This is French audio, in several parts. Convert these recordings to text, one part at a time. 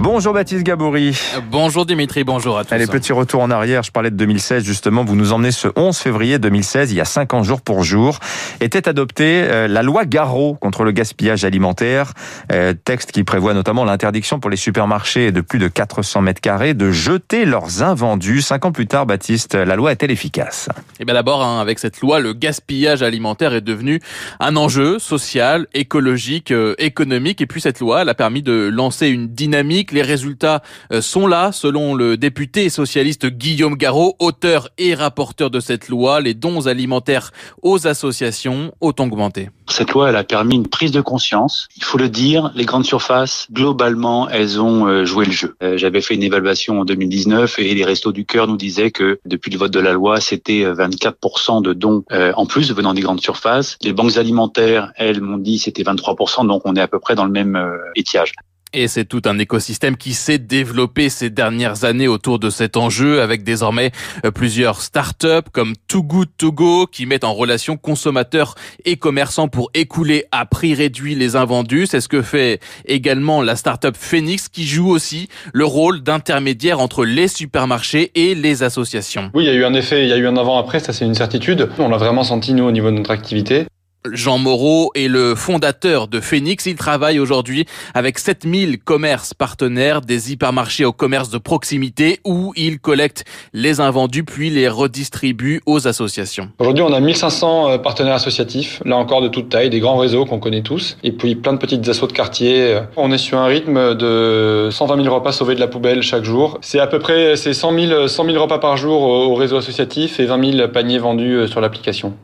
Bonjour Baptiste Gabory. Bonjour Dimitri, bonjour à tous. Allez, petit retour en arrière. Je parlais de 2016 justement. Vous nous emmenez ce 11 février 2016, il y a 5 ans jour pour jour, était adoptée euh, la loi Garot contre le gaspillage alimentaire. Euh, texte qui prévoit notamment l'interdiction pour les supermarchés de plus de 400 mètres carrés de jeter leurs invendus. 5 ans plus tard, Baptiste, la loi est-elle efficace? Eh bien d'abord, hein, avec cette loi, le gaspillage alimentaire est devenu un enjeu social, écologique, euh, économique. Et puis cette loi, elle a permis de lancer une dynamique les résultats euh, sont là, selon le député socialiste Guillaume Garot, auteur et rapporteur de cette loi. Les dons alimentaires aux associations ont augmenté. Cette loi, elle a permis une prise de conscience. Il faut le dire, les grandes surfaces, globalement, elles ont euh, joué le jeu. Euh, j'avais fait une évaluation en 2019 et les Restos du Cœur nous disaient que depuis le vote de la loi, c'était 24% de dons en plus venant des grandes surfaces. Les banques alimentaires, elles m'ont dit c'était 23%, donc on est à peu près dans le même étiage. Et c'est tout un écosystème qui s'est développé ces dernières années autour de cet enjeu avec désormais euh, plusieurs startups comme Too Good To Go qui mettent en relation consommateurs et commerçants pour écouler à prix réduit les invendus. C'est ce que fait également la startup Phoenix qui joue aussi le rôle d'intermédiaire entre les supermarchés et les associations. Oui, il y a eu un effet, il y a eu un avant-après, ça c'est une certitude. On l'a vraiment senti nous au niveau de notre activité. Jean Moreau est le fondateur de Phoenix. Il travaille aujourd'hui avec 7000 commerces partenaires des hypermarchés au commerce de proximité où il collecte les invendus puis les redistribue aux associations. Aujourd'hui, on a 1500 euh, partenaires associatifs, là encore de toute taille, des grands réseaux qu'on connaît tous, et puis plein de petites assauts de quartier. On est sur un rythme de 120 000 repas sauvés de la poubelle chaque jour. C'est à peu près 100 000, 100 000 repas par jour au réseau associatif et 20 000 paniers vendus euh, sur l'application.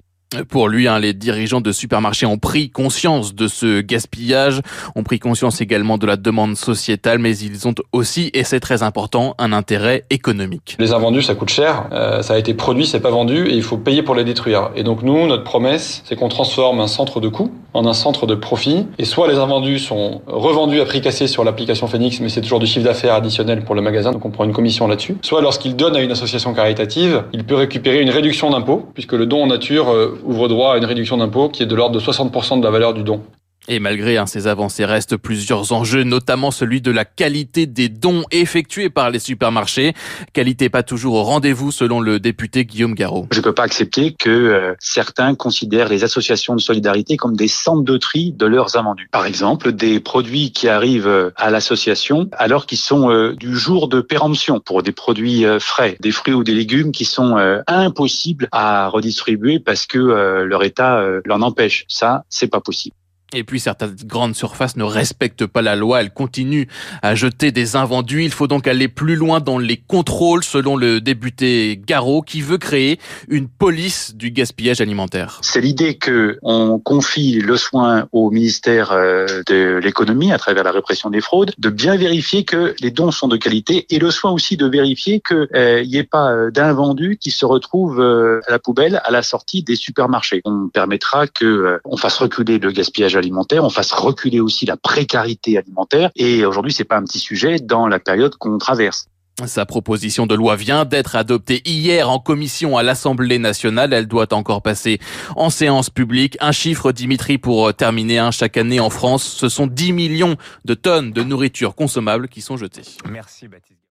Pour lui, hein, les dirigeants de supermarchés ont pris conscience de ce gaspillage, ont pris conscience également de la demande sociétale, mais ils ont aussi, et c'est très important, un intérêt économique. Les invendus, ça coûte cher, euh, ça a été produit, c'est pas vendu, et il faut payer pour les détruire. Et donc nous, notre promesse, c'est qu'on transforme un centre de coût en un centre de profit, et soit les invendus sont revendus à prix cassé sur l'application Phoenix, mais c'est toujours du chiffre d'affaires additionnel pour le magasin, donc on prend une commission là-dessus, soit lorsqu'il donne à une association caritative, il peut récupérer une réduction d'impôt, puisque le don en nature euh, ouvre droit à une réduction d'impôt qui est de l'ordre de 60% de la valeur du don. Et malgré ces avancées, restent plusieurs enjeux, notamment celui de la qualité des dons effectués par les supermarchés. Qualité pas toujours au rendez-vous, selon le député Guillaume Garot. Je ne peux pas accepter que euh, certains considèrent les associations de solidarité comme des centres de tri de leurs invendus. Par exemple, des produits qui arrivent euh, à l'association alors qu'ils sont euh, du jour de péremption pour des produits frais, des fruits ou des légumes qui sont impossibles à redistribuer parce que leur état l'en empêche. Ça, c'est pas possible. Et puis certaines grandes surfaces ne respectent pas la loi, elles continuent à jeter des invendus. Il faut donc aller plus loin dans les contrôles, selon le député Garot, qui veut créer une police du gaspillage alimentaire. C'est l'idée que on confie le soin au ministère euh, de l'économie, à travers la répression des fraudes, de bien vérifier que les dons sont de qualité et le soin aussi de vérifier qu'il n'y euh, ait pas euh, d'invendus qui se retrouvent à la poubelle à la sortie des supermarchés. On permettra que on fasse reculer le gaspillage alimentaire alimentaire, on fasse reculer aussi la précarité alimentaire. Et aujourd'hui, c'est pas un petit sujet dans la période qu'on traverse. Sa proposition de loi vient d'être adoptée hier en commission à l'Assemblée nationale. Elle doit encore passer en séance publique. Un chiffre, Dimitri, pour terminer. un chaque année en France, ce sont 10 millions de tonnes de nourriture consommable qui sont jetées. Merci Baptiste.